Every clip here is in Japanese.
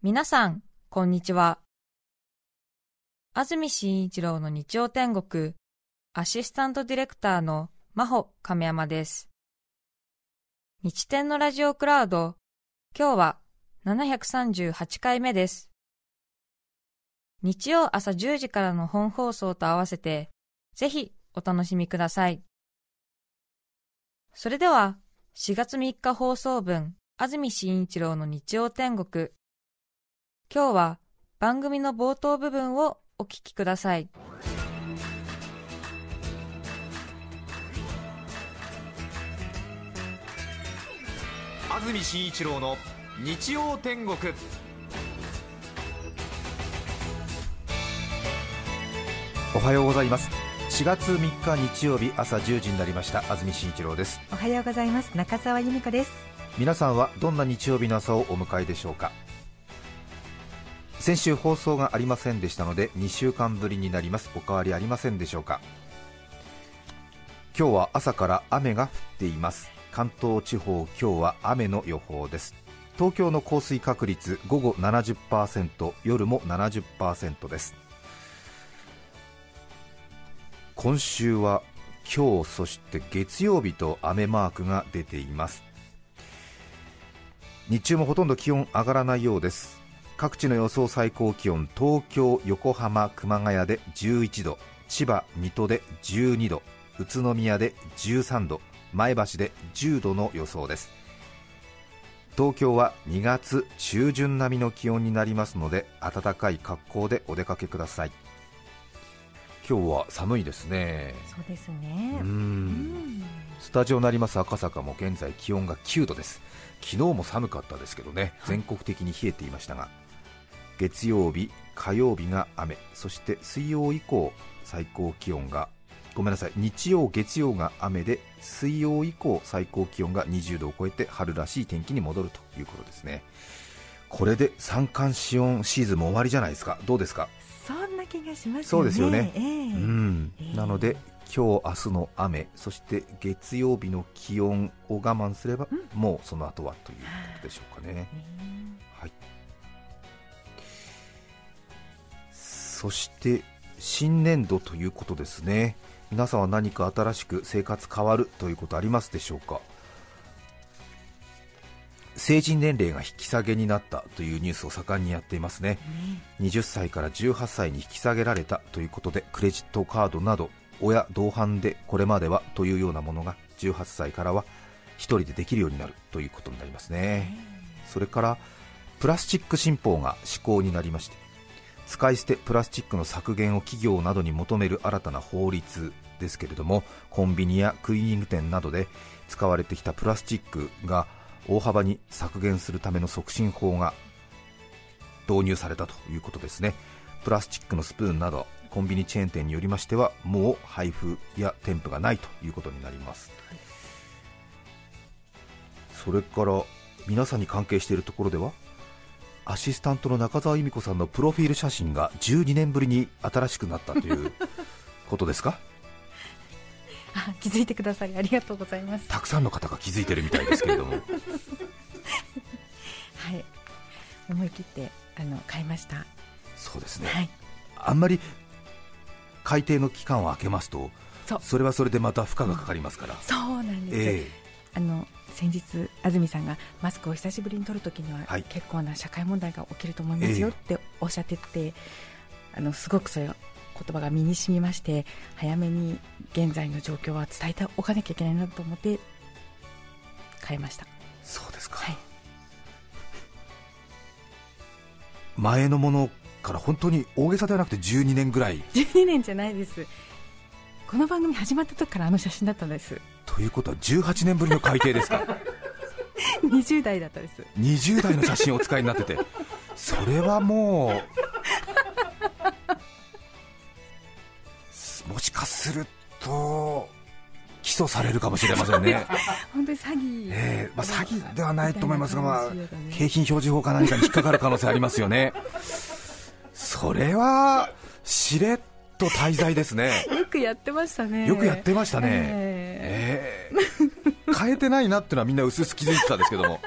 皆さん、こんにちは。安住紳一郎の日曜天国、アシスタントディレクターの真帆亀山です。日天のラジオクラウド、今日は738回目です。日曜朝10時からの本放送と合わせて、ぜひお楽しみください。それでは、4月3日放送分、安住紳一郎の日曜天国。今日は番組の冒頭部分をお聞きください。安住紳一郎の日曜天国。おはようございます。4月3日日曜日朝1時になりました。安住紳一郎です。おはようございます。中澤由美子です。皆さんはどんな日曜日の朝をお迎えでしょうか？先週放送がありませんでしたので2週間ぶりになります。お変わりありませんでしょうか。今日は朝から雨が降っています。関東地方今日は雨の予報です。東京の降水確率午後70%夜も70%です。今週は今日そして月曜日と雨マークが出ています。日中もほとんど気温上がらないようです。各地の予想最高気温東京、横浜、熊谷で11度千葉、水戸で12度宇都宮で13度前橋で10度の予想です。東京は2月中旬並みの気温になりますので暖かい格好でお出かけください。今日は寒いですね。そうですね。うん。スタジオになります赤坂も現在気温が9度です。昨日も寒かったですけどね。全国的に冷えていましたが月曜日火曜日が雨そして水曜以降最高気温がごめんなさい日曜月曜が雨で水曜以降最高気温が20度を超えて春らしい天気に戻るということですね。これで三寒四温シーズンも終わりじゃないですか。どうですか？そんな気がします、ね、そうですよね、えー、うん、えー、なので今日明日の雨そして月曜日の気温を我慢すれば、うん、もうその後はということでしょうかね、はい、そして新年度ということですね。皆さんは何か新しく生活変わるということありますでしょうか？成人年齢が引き下げになったというニュースを盛んにやっていますね、うん、20歳から18歳に引き下げられたということでクレジットカードなど親同伴でこれまではというようなものが18歳からは1人でできるようになるということになりますね、うん、それからプラスチック新法が施行になりまして使い捨てプラスチックの削減を企業などに求める新たな法律ですけれどもコンビニやクリーニング店などで使われてきたプラスチックが大幅に削減するための促進法が導入されたということですね。プラスチックのスプーンなどコンビニチェーン店によりましてはもう配布や添付がないということになります、はい、それから皆さんに関係しているところでは？アシスタントの中澤由美子さんのプロフィール写真が12年ぶりに新しくなったという ことですか？気づいてくださりありがとうございます。たくさんの方が気づいてるみたいですけれども。はい。思い切ってあの買いました。そうですね、はい、あんまり改定の期間を空けますとそれはそれでまた負荷がかかりますから、そうなんです、えー、あの先日、安住さんがマスクを久しぶりに取るときには、はい、結構な社会問題が起きると思いますよっておっしゃってて、あのすごくそれ言葉が身に染みまして早めに現在の状況は伝えておかなきゃいけないなと思って変えました。そうですか、はい、前のものから本当に大げさではなくて12年ぐらい。12年じゃないです。この番組始まった時からあの写真だったんですということは18年ぶりの改定ですか？20代だったです20代の写真をお使いになっててそれはもうもしかすると起訴されるかもしれませんね。本当に詐欺、えーまあ、詐欺ではないと思いますが、まあ、景品表示法か何かに引っかかる可能性ありますよね。それはしれっと滞在ですね。よくやってましたね。よくやってましたね。えー、えー、変えてないなっていうのはみんな薄々気づいてたんですけども。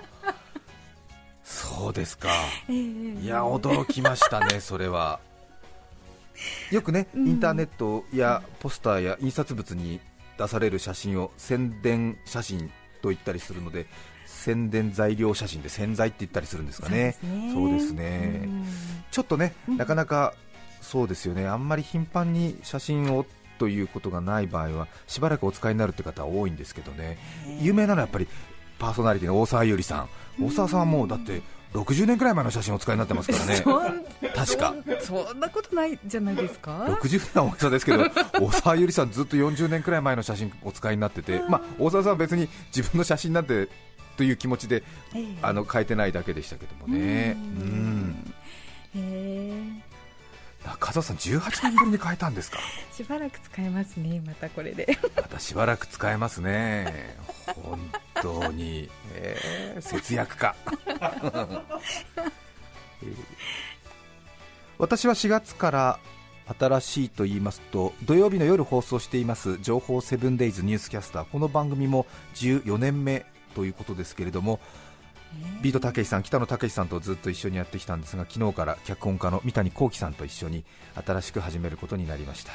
そそうですか、えー、いや驚きましたねそれは。よくねインターネットやポスターや印刷物に出される写真を宣伝写真と言ったりするので宣伝材料写真で宣材って言ったりするんですかね、そうですね。ちょっとね、なかなかそうですよね、あんまり頻繁に写真をということがない場合はしばらくお使いになるって方は多いんですけどね、有名なのはやっぱりパーソナリティの大沢優里さん、大沢さんはもうだって60年くらい前の写真をお使いになってますからね、確か。そんなことないじゃないですか？60年は大げさですけど、大沢ゆりさん、ずっと40年くらい前の写真お使いになってて、まあ、大沢さんは別に自分の写真なんてという気持ちで、えー、あの変えてないだけでしたけどもね。うん中澤さん、18年ぶりに変えたんですか？しばらく使えますね、またこれで。またしばらく使えますね、本当に、えー、節約家、私は4月から新しいと言いますと土曜日の夜放送しています情報セブンデイズニュースキャスター。この番組も14年目ということですけれどもビートたけしさん、北野武さんとずっと一緒にやってきたんですが昨日から脚本家の三谷幸喜さんと一緒に新しく始めることになりました。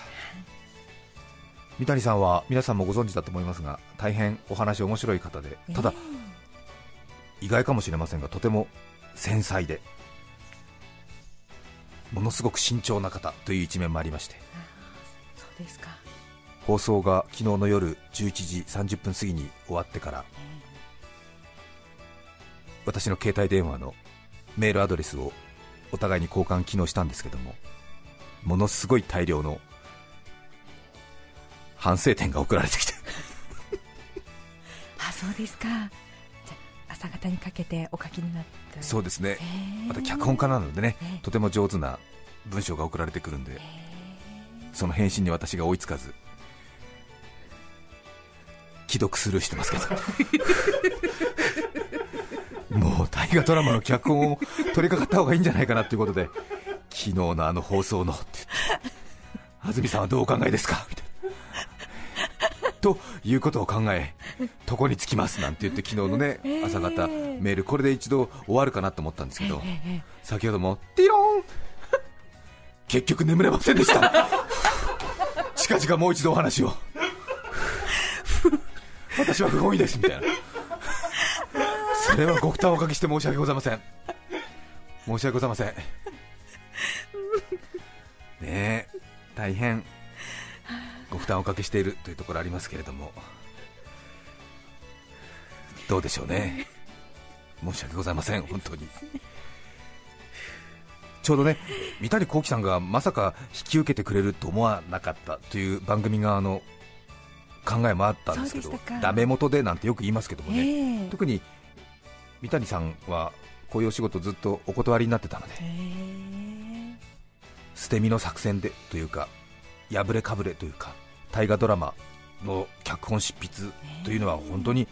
三谷さんは皆さんもご存知だと思いますが大変お話面白い方でただ、意外かもしれませんがとても繊細でものすごく慎重な方という一面もありまして。そうですか。放送が昨日の夜11時30分過ぎに終わってから私の携帯電話のメールアドレスをお互いに交換機能したんですけどもものすごい大量の反省点が送られてきて。あそうですか。朝方にかけてお書きになった。そうですね。また脚本家なのでねとても上手な文章が送られてくるんでその返信に私が追いつかず既読スルーしてますけど もう大河ドラマの脚本を取り掛かった方がいいんじゃないかなということで昨日のあの放送のって安住さんはどうお考えですか？みたいな。ということを考え床につきますなんて言って昨日のね朝方メールこれで一度終わるかなと思ったんですけど先ほどもティロン結局眠れませんでした近々もう一度お話を私は不本意ですみたいなそれはご負担をおかけして申し訳ございません。申し訳ございません。ねえ大変ご負担をおかけしているというところありますけれども。どうでしょうね。申し訳ございません本当に。ちょうどね三谷幸喜さんがまさか引き受けてくれると思わなかったという番組側の考えもあったんですけどダメ元でなんてよく言いますけどもね、えー、特に三谷さんはこういうお仕事ずっとお断りになってたので、捨て身の作戦でというか、破れかぶれというか、大河ドラマの脚本執筆というのは本当に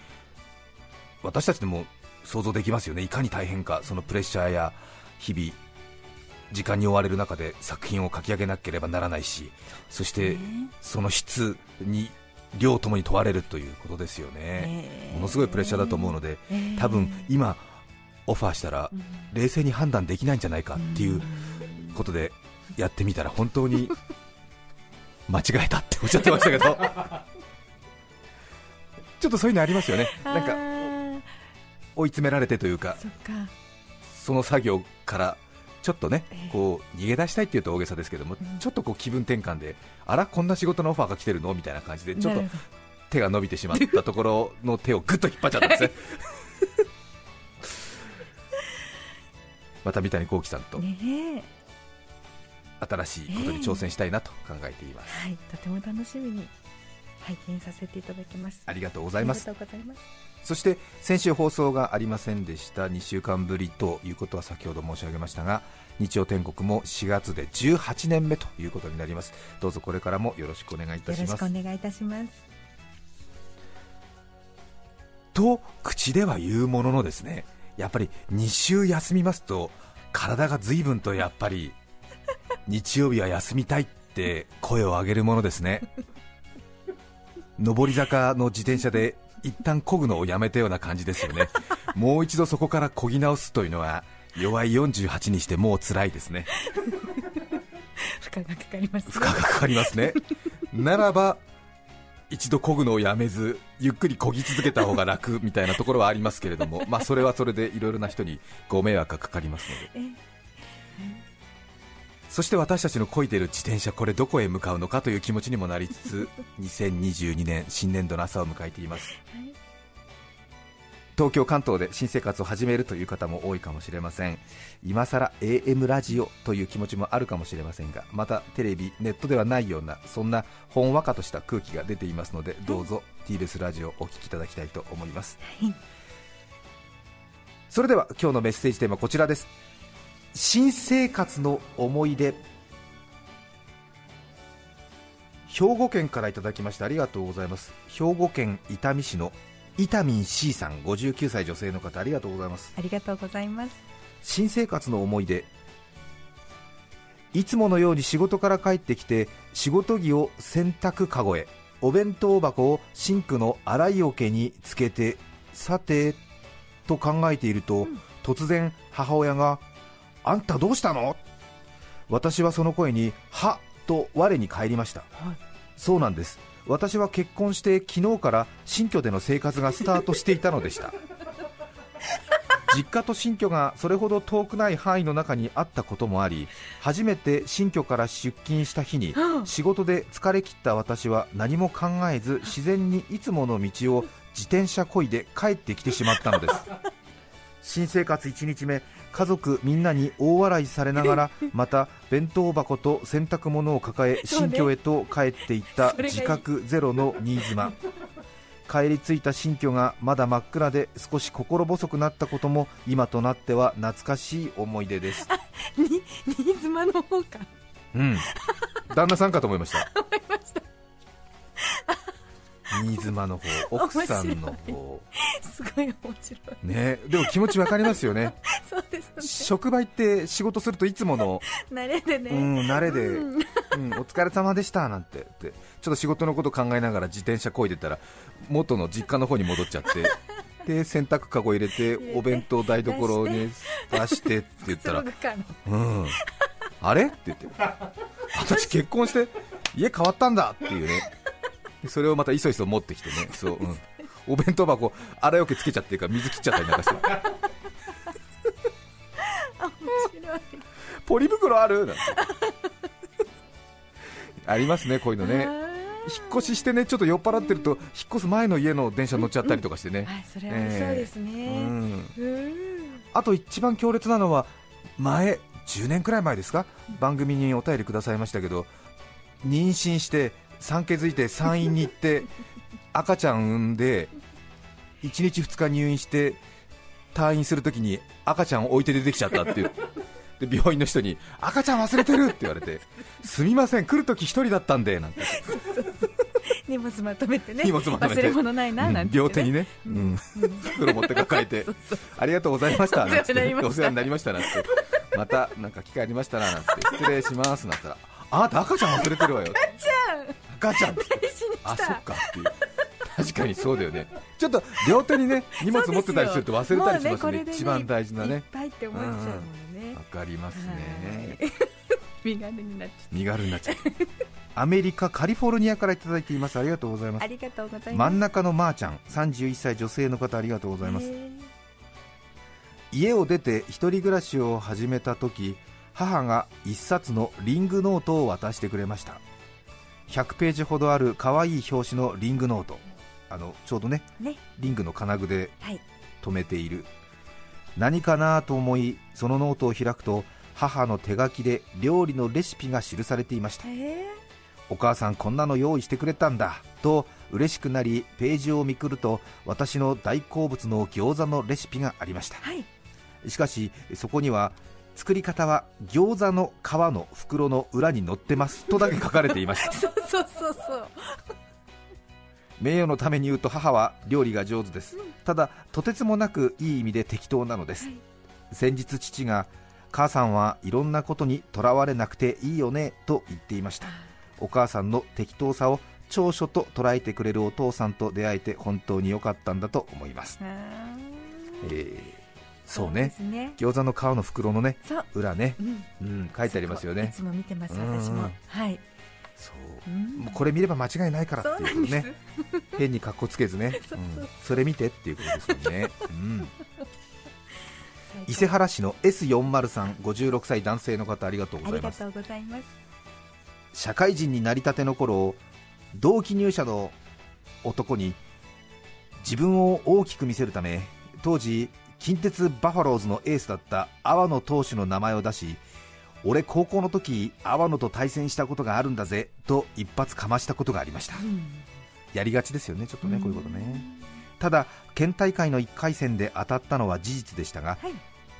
私たちでも想像できますよね、いかに大変か、そのプレッシャーや日々、時間に追われる中で作品を書き上げなければならないし、そしてその質に両ともに問われるということですよね、ものすごいプレッシャーだと思うので、多分今、オファーしたら冷静に判断できないんじゃないかっていうことでやってみたら本当に 間違えたっておっしゃってましたけど。ちょっとそういうのありますよね、なんか追い詰められてというか、その作業からちょっとね、こう逃げ出したいっていうと大げさですけども、ちょっとこう気分転換で、あら、こんな仕事のオファーが来てるの？みたいな感じで、ちょっと手が伸びてしまったところの手をぐっと引っ張っちゃったんですね。また三谷幸喜さんと、新しいことに挑戦したいなと考えています、はい、とても楽しみに拝見させていただきます。ありがとうございます。そして先週放送がありませんでした。2週間ぶりということは先ほど申し上げましたが日曜天国も4月で18年目ということになります。どうぞこれからもよろしくお願いいたします。よろしくお願いいたします。と口では言うもののですねやっぱり2週休みますと体が随分とやっぱり日曜日は休みたいって声を上げるものですね上り坂の自転車で一旦漕ぐのをやめたような感じですよね、もう一度そこから漕ぎ直すというのは弱い48にしてもう辛いですね。負荷がかかります、ね、負荷がかかりますね。ならば一度漕ぐのをやめずゆっくり漕ぎ続けた方が楽みたいなところはありますけれども、まあ、それはそれでいろいろな人にご迷惑がかかりますのでそして私たちの漕いでいる自転車これどこへ向かうのかという気持ちにもなりつつ 2022年新年度の朝を迎えています、はい。東京、関東で新生活を始めるという方も多いかもしれません。今さら AM ラジオという気持ちもあるかもしれませんがまたテレビ、ネットではないようなそんなほんわかとした空気が出ていますのでどうぞ TBS ラジオをお聴きいただきたいと思います、はい、それでは今日のメッセージテーマこちらです新生活の思い出。兵庫県からいただきましてありがとうございます。兵庫県伊丹市の伊丹 C さん59歳女性の方ありがとうございます。ありがとうございます。新生活の思い出。いつものように仕事から帰ってきて仕事着を洗濯かごへお弁当箱をシンクの洗い桶につけてさてと考えていると、うん、突然母親が「あんたどうしたの?」私はその声に「は」と我に返りました、はい、そうなんです。私は結婚して昨日から新居での生活がスタートしていたのでした。実家と新居がそれほど遠くない範囲の中にあったこともあり初めて新居から出勤した日に仕事で疲れ切った私は何も考えず自然にいつもの道を自転車こいで帰ってきてしまったのです新生活1日目家族みんなに大笑いされながら また弁当箱と洗濯物を抱え新居へと帰っていった自覚ゼロの新妻。帰り着いた新居がまだ真っ暗で少し心細くなったことも今となっては懐かしい思い出です。新妻の方か。うん。旦那さんかと思いました。思いました新妻の方 奥さんの方。すごい面白い。ねでも気持ちわかりますよね。そうです、ね、職場行って仕事するといつもの。慣れでね、うん、慣れで、うん、お疲れ様でしたなんて。ってちょっと仕事のこと考えながら自転車こいでたら元の実家の方に戻っちゃって。で洗濯かご入れてお弁当台所に出して。って言ったら、うん、あれ？って言って。私結婚して家変わったんだっていうねそれをまたいそいそ持ってきてね。そう、うん、お弁当箱洗い桶つけちゃってるから水切っちゃったりなんかして。ポリ袋ある？なんて。ありますねこういうのね。引っ越ししてねちょっと酔っ払ってると引っ越す前の家の電車乗っちゃったりとかしてね、うん。うん、それはそうですね、えー。うん、あと一番強烈なのは前10年くらい前ですか？番組にお便りくださいましたけど妊娠して産気づいて産院に行って 赤ちゃん産んで1日2日入院して退院するときに赤ちゃんを置いて出てきちゃったっていう。で病院の人に赤ちゃん忘れてるって言われてすみません来るとき1人だったんでなんて。荷物まとめてね。荷物まとめて。忘れ物ないななんて、ね、両手にね、うん、袋持って抱えて。ありがとうございましたなんて。お世話になりました。なんて。またなんか機会ありましたらなんて。失礼しますなんて。言ったらあなた赤ちゃん忘れてるわよ。赤ちゃん あそっかっていう。確かにそうだよね。ちょっと両手にね荷物持ってたりすると忘れたりしますね、ね、一番大事なね。いっぱいって思っちゃうもんねわ、かりますね。身軽になっちゃう。身軽になっちゃう。アメリカカリフォルニアからいただいています。ありがとうございます。ありがとうございます。真ん中のまーちゃん31歳女性の方ありがとうございます。家を出て一人暮らしを始めた時母が1冊のリングノートを渡してくれました100ページほどある可愛い表紙のリングノート。あのちょうどね、ね、リングの金具で留めている、はい、何かなと思いそのノートを開くと母の手書きで料理のレシピが記されていました、お母さんこんなの用意してくれたんだと嬉しくなりページをめくると私の大好物の餃子のレシピがありました、はい、しかしそこには作り方は餃子の皮の袋の裏に載ってますとだけ書かれていました そうそうそうそう。名誉のために言うと母は料理が上手です、うん、ただとてつもなくいい意味で適当なのです、はい、先日父が母さんはいろんなことにとらわれなくていいよねと言っていました。お母さんの適当さを長所と捉えてくれるお父さんと出会えて本当に良かったんだと思います、えーそうね。餃子の皮の袋のね裏ね、うん、書いてありますよね。いつも見てます私も。はい。そう、もうこれ見れば間違いないからっていうね。変に格好つけずね。それ見てっていうことですよね、うん。伊勢原市の S403 56歳男性の方ありがとうございます。社会人になりたての頃同期入社の男に自分を大きく見せるため当時近鉄バファローズのエースだった阿波野投手の名前を出し俺高校の時阿波野と対戦したことがあるんだぜと一発かましたことがありました、うん、やりがちですよねちょっとね、こういうことね。ただ県大会の1回戦で当たったのは事実でしたが、はい、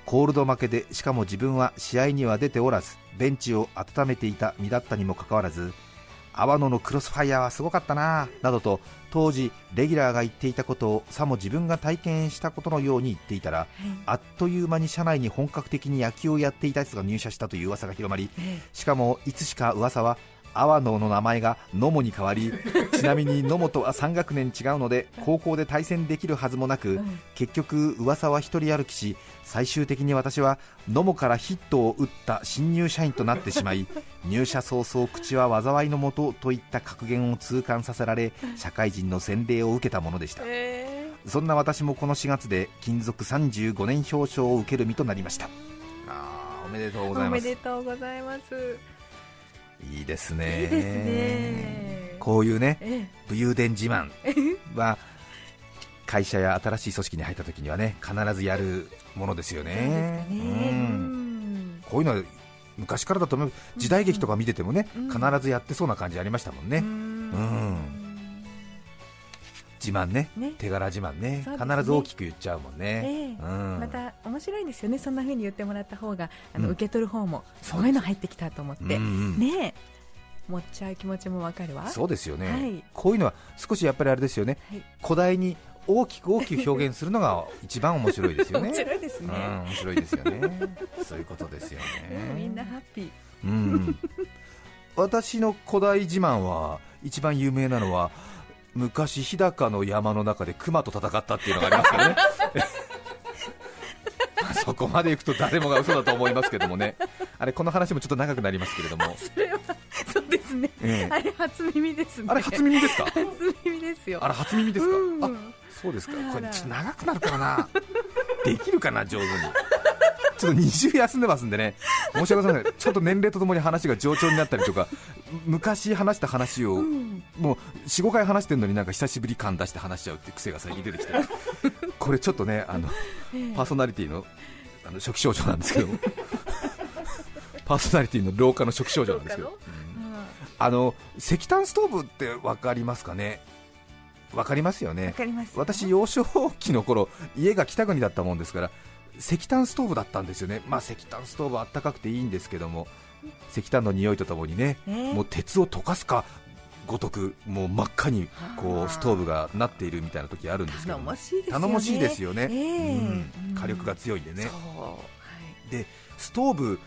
コールド負けでしかも自分は試合には出ておらずベンチを温めていた身だったにもかかわらず阿波野のクロスファイヤーはすごかったななどと当時レギュラーが言っていたことをさも自分が体験したことのように言っていたら、はい、あっという間に社内に本格的に野球をやっていた人が入社したという噂が広まり、しかもいつしか噂は阿波野の名前が野茂に変わり ちなみに野茂とは3学年違うので高校で対戦できるはずもなく、結局噂は一人歩きし最終的に私は野茂からヒットを打った新入社員となってしまい 入社早々口は災いのもとといった格言を痛感させられ社会人の洗礼を受けたものでした、そんな私もこの4月で勤続35年表彰を受ける身となりました。あおめでとうございます。おめでとうございますいいですね。いいですね。こういうね、武勇伝自慢は会社や新しい組織に入った時にはね必ずやるものですよね。うん。こういうのは昔からだと思う。時代劇とか見ててもね、うん、必ずやってそうな感じありましたもんね。うん、自慢ね、ね、手柄自慢ね、ね、必ず大きく言っちゃうもんね、えーうん、また面白いですよね、そんな風に言ってもらった方があの、受け取る方もそういうの入ってきたと思って、うん、ね持っちゃう気持ちもわかるわ。そうですよね、はい、こういうのは少しやっぱりあれですよね、はい、古代に大きく大きく表現するのが 一番面白いですよね。面白いですね、うん、面白いですよね。そういうことですよね。みんなハッピー、うん、私の古代自慢は一番有名なのは昔日高の山の中で熊と戦ったっていうのがありますからね そこまでいくと誰もが嘘だと思いますけどもね。あれこの話もちょっと長くなりますけれども。それはそうですね、ええ、あれ初耳ですね。あれ初耳ですか？初耳ですよ。あれ初耳ですか、うん、あそうですか。これちょっと長くなるからな？できるかな上手に。ちょっと2週休んでますんでね、申し訳ございません、ちょっと年齢とともに話が冗長になったりとか、昔話した話を、もう4、5回話してるのになんか久しぶり感出して話しちゃうっていう癖が最近出てきて、これちょっとね、あのパーソナリティのあの初期症状なんですけど、パーソナリティの老化の初期症状なんですけど、あの石炭ストーブって分かりますかね？分かりますよね。私、幼少期の頃家が北国だったもんですから石炭ストーブだったんですよね、まあ、石炭ストーブあったかくていいんですけども石炭の匂いとともにね、えー、もう鉄を溶かすかごとくもう真っ赤にこうストーブがなっているみたいな時あるんですけど。頼もしいですよね、火力が強いんでね、はい、でストーブ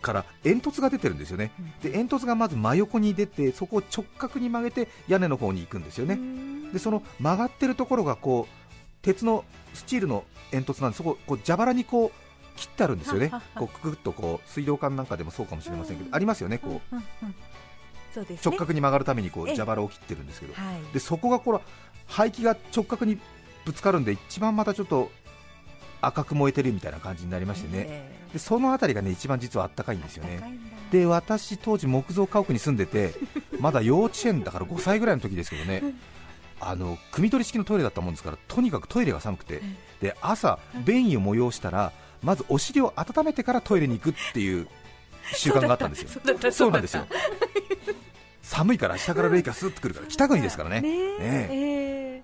から煙突が出てるんですよね、で煙突がまず真横に出てそこを直角に曲げて屋根の方に行くんですよね、でその曲がってるところがこう鉄のスチールの煙突なんでそここう蛇腹にこう切ってあるんですよね、こうくぐっとこう水道管なんかでもそうかもしれませんけど、ありますよね、こう、そうです直角に曲がるためにこう蛇腹を切ってるんですけど、でそこがこれ排気が直角にぶつかるんで、一番またちょっと赤く燃えてるみたいな感じになりましてね、でその辺りがね一番実はあったかいんですよね。で私、当時木造家屋に住んでて まだ幼稚園だから5歳ぐらいの時ですけどね。あの汲み取り式のトイレだったもんですからとにかくトイレが寒くて、で朝、便意を催したらまずお尻を温めてからトイレに行くっていう習慣があったんですよ、そうなんですよ寒いから下から冷気がスーッとくるから北国ですからね。ね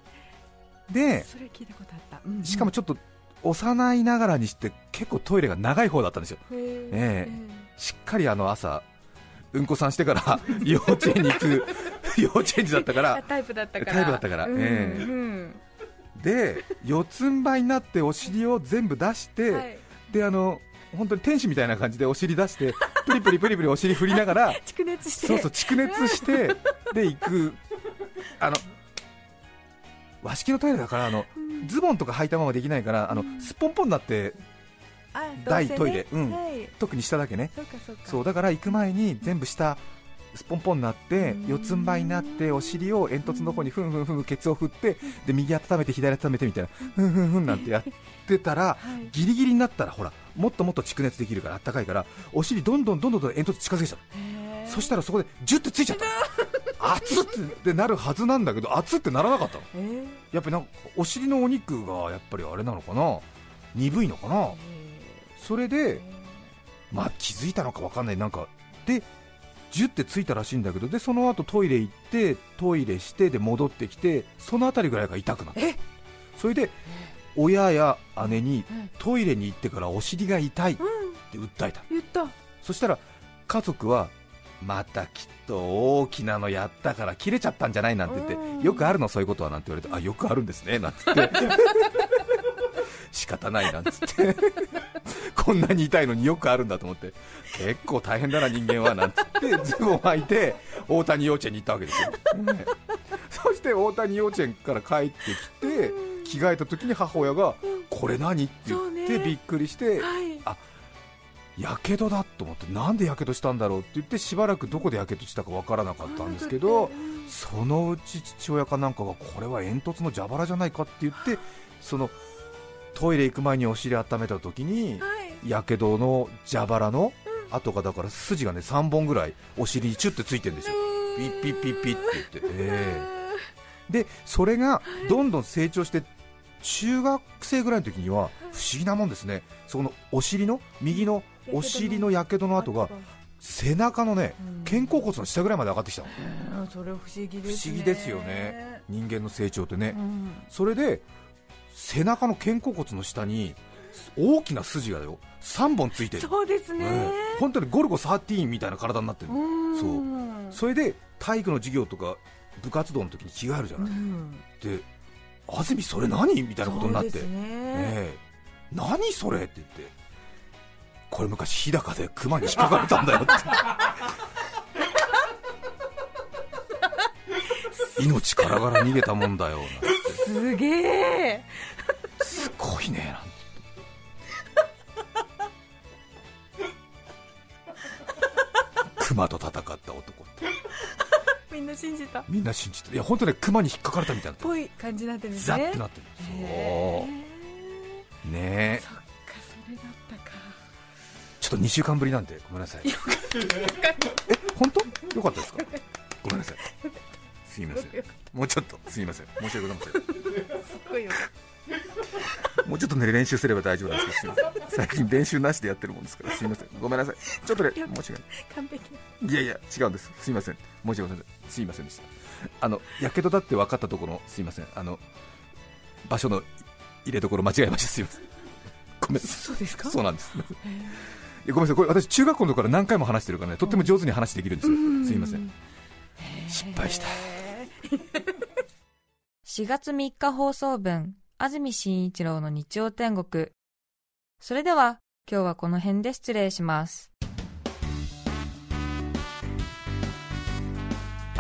でしかもちょっと幼いながらにして結構トイレが長い方だったんですよ、え。ー、しっかりあの朝うんこさんしてから 幼稚園に行く幼稚園児だったからタイプだったから。タイプだったから、うんえーうん、で四つん這いになってお尻を全部出して、はい、であの本当に天使みたいな感じでお尻出して プリプリプリプリお尻振りながら蓄熱して。そうそう蓄熱してで行く。あの和式のトイレだからあの、ズボンとか履いたままできないからあのすっぽんぽんになって大トイレ、うん、はい、特に下だけね。そうだから行く前に全部下スポンポンになって四つん這いになってお尻を煙突の方にふんふんふんケツを振ってで右温めて左温めてみたいなふんふんふんなんてやってたら、ギリギリになったらほらもっともっと蓄熱できるからあったかいからお尻どんどんどんどん煙突近づけちゃったそしたらそこでジュッてついちゃった熱ってなるはずなんだけど熱ってならなかったの、やっぱりなんかお尻のお肉がやっぱりあれなのかな鈍いのかなそれでまあ気づいたのか分かんないなんかでジュってついたらしいんだけどでその後トイレ行ってトイレしてで戻ってきてその辺りぐらいが痛くなった。それで親や姉にトイレに行ってからお尻が痛いって訴えた,、言った。そしたら家族はまたきっと大きなのやったから切れちゃったんじゃないなんて言ってよくあるの？そういうことは？なんて言われてあよくあるんですね。なんて言って。仕方ないなんつってこんなに痛いのによくあるんだと思って結構大変だな人間はなんつってズボンを履いて大谷幼稚園に行ったわけですよ、ね、そして大谷幼稚園から帰ってきて着替えた時に母親がこれ何？って言ってびっくりして、はい、あやけどだと思ってなんでやけどしたんだろうって言ってしばらくどこでやけどしたかわからなかったんですけどそのうち父親かなんかがこれは煙突の蛇腹じゃないかって言ってそのトイレ行く前にお尻温めた時にやけどの蛇腹の跡がだから筋がね3本ぐらいお尻にチュッてついてるんですよ。ピッピッピッピッって言って、えー、でそれがどんどん成長して中学生ぐらいの時には不思議なもんですね。そのお尻の右のお尻のやけどの跡が背中のね、肩甲骨の下ぐらいまで上がってきたの、それ不思議です、ね、不思議ですよね。人間の成長ってね、うん、それで背中の肩甲骨の下に大きな筋がよ3本ついてる。そうですね、えー、本当にゴルゴ13みたいな体になってる。そう。それで体育の授業とか部活動の時に着替えるじゃない、で安住それ何？みたいなことになって、ね。えー、何それ？って言ってこれ昔日高で熊に引っかかれたんだよって 命からがら逃げたもんだよすげえ。すごいねなんて熊と戦った男。みんな信じた。みんな信じた。いや本当ね熊に引っかかれたみたいな。ぽい感じになってるんですね。ザッてなってる。そう。ね。えそっかそれだったか。ちょっと2週間ぶりなんでごめんなさい。え本当？よかったですか？ごめんなさい。すみません。もうちょっとすみません。申し訳ございません。すごいよ。もうちょっとね練習すれば大丈夫なんですけど最近練習なしでやってるもんですからすみません。ごめんなさい。ちょっとね申し訳ない。完璧いやいや違うんです。すみません。申し訳ございません。すみませんでした。あのやけどだって分かったところすみません。あの場所の入れ所間違えましたすみません。ごめんそうですか？そうなんです。ごめんなさい。これ私中学校の頃から何回も話してるからねとっても上手に話できるんです。よすみません。失敗した。4月3日放送分、安住紳一郎の日曜天国。それでは、今日はこの辺で失礼します。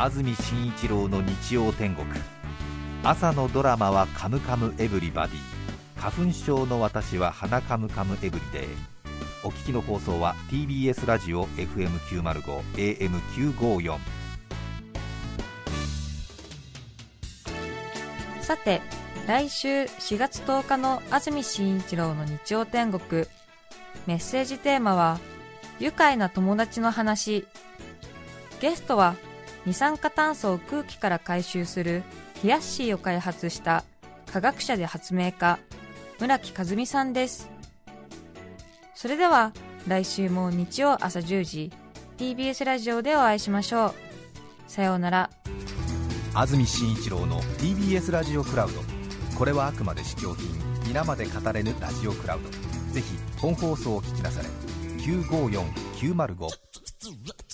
安住紳一郎の日曜天国。朝のドラマはカムカムエヴリバディ。花粉症の私は鼻カムカムエブリデイ。お聞きの放送は TBS ラジオ FM905 AM954 さて来週4月10日の安住紳一郎の日曜天国メッセージテーマは愉快な友達の話ゲストは二酸化炭素を空気から回収するヒヤッシーを開発した科学者で発明家村木和美さんです。それでは来週も日曜朝10時 TBS ラジオでお会いしましょう。さようなら。安住紳一郎の TBS ラジオクラウド。これはあくまで試供品皆まで語れぬラジオクラウド。ぜひ本放送を聞きなされ954905